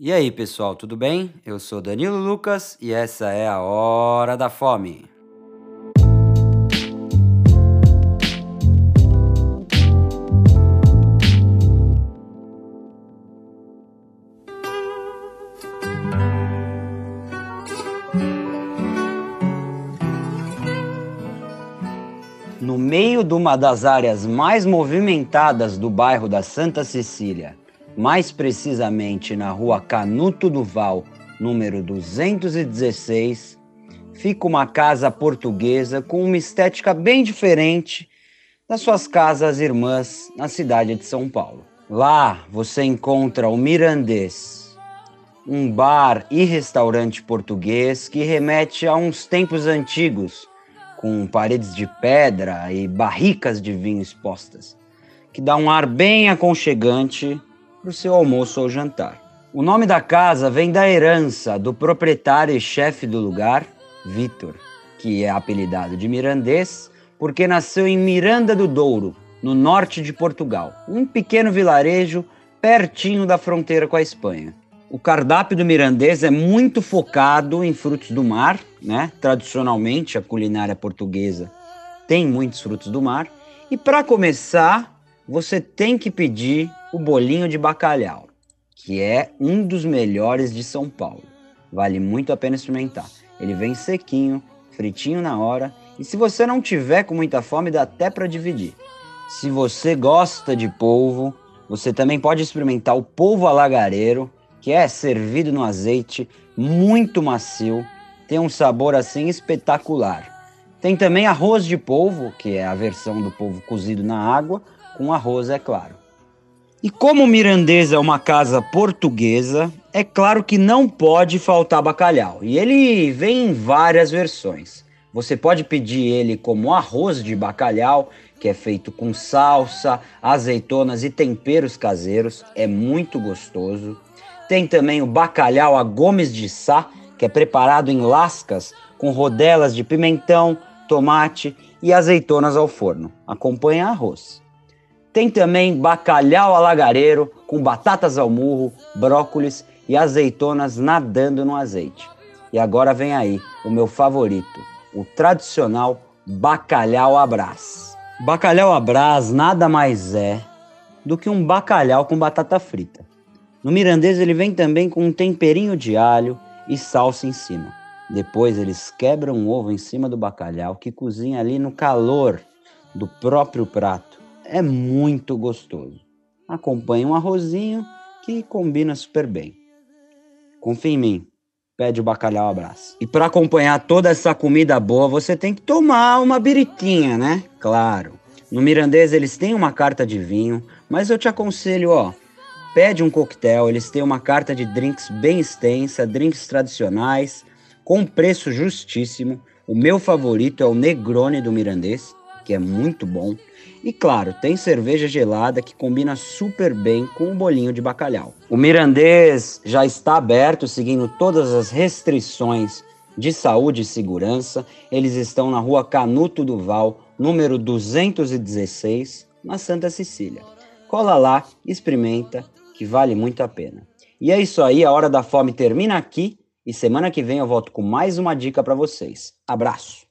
E aí, pessoal, tudo bem? Eu sou Danilo Lucas e essa é a Hora da Fome. No meio de uma das áreas mais movimentadas do bairro da Santa Cecília, mais precisamente na rua Canuto Duval, número 216, fica uma casa portuguesa com uma estética bem diferente das suas casas irmãs na cidade de São Paulo. Lá você encontra o Mirandês, um bar e restaurante português que remete a uns tempos antigos, com paredes de pedra e barricas de vinho expostas, que dá um ar bem aconchegante para o seu almoço ou jantar. O nome da casa vem da herança do proprietário e chefe do lugar, Vitor, que é apelidado de mirandês porque nasceu em Miranda do Douro, no norte de Portugal, um pequeno vilarejo pertinho da fronteira com a Espanha. O cardápio do mirandês é muito focado em frutos do mar, né? Tradicionalmente a culinária portuguesa tem muitos frutos do mar. E para começar, você tem que pedir o bolinho de bacalhau, que é um dos melhores de São Paulo. Vale muito a pena experimentar. Ele vem sequinho, fritinho na hora, e se você não tiver com muita fome, dá até para dividir. Se você gosta de polvo, você também pode experimentar o polvo alagareiro, que é servido no azeite, muito macio, tem um sabor assim espetacular. Tem também arroz de polvo, que é a versão do polvo cozido na água, com arroz, é claro. E como Mirandesa é uma casa portuguesa, é claro que não pode faltar bacalhau. E ele vem em várias versões. Você pode pedir ele como arroz de bacalhau, que é feito com salsa, azeitonas e temperos caseiros, é muito gostoso. Tem também o bacalhau a Gomes de Sá, que é preparado em lascas com rodelas de pimentão, tomate e azeitonas ao forno. Acompanha arroz. Tem também bacalhau alagareiro com batatas ao murro, brócolis e azeitonas nadando no azeite. E agora vem aí o meu favorito, o tradicional bacalhau à brás. Bacalhau à brás nada mais é do que um bacalhau com batata frita. No mirandês ele vem também com um temperinho de alho e salsa em cima. Depois eles quebram um ovo em cima do bacalhau que cozinha ali no calor do próprio prato é muito gostoso. Acompanhe um arrozinho que combina super bem. Confia em mim, pede o bacalhau abraço. E para acompanhar toda essa comida boa, você tem que tomar uma biritinha, né? Claro. No Mirandês eles têm uma carta de vinho, mas eu te aconselho, ó, pede um coquetel, eles têm uma carta de drinks bem extensa, drinks tradicionais, com preço justíssimo. O meu favorito é o Negroni do Mirandês, que é muito bom. E claro, tem cerveja gelada que combina super bem com o bolinho de bacalhau. O Mirandês já está aberto, seguindo todas as restrições de saúde e segurança. Eles estão na rua Canuto Duval, número 216, na Santa Cecília. Cola lá, experimenta, que vale muito a pena. E é isso aí, a Hora da Fome termina aqui e semana que vem eu volto com mais uma dica para vocês. Abraço!